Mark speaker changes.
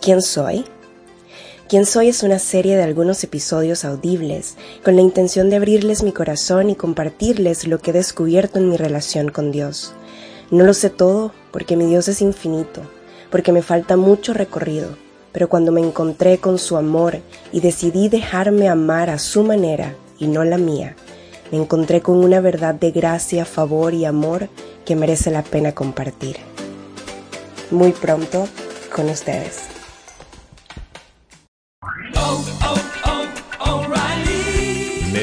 Speaker 1: ¿Quién soy? ¿Quién soy es una serie de algunos episodios audibles con la intención de abrirles mi corazón y compartirles lo que he descubierto en mi relación con Dios. No lo sé todo porque mi Dios es infinito, porque me falta mucho recorrido, pero cuando me encontré con su amor y decidí dejarme amar a su manera, y no la mía. Me encontré con una verdad de gracia, favor y amor que merece la pena compartir. Muy pronto con ustedes.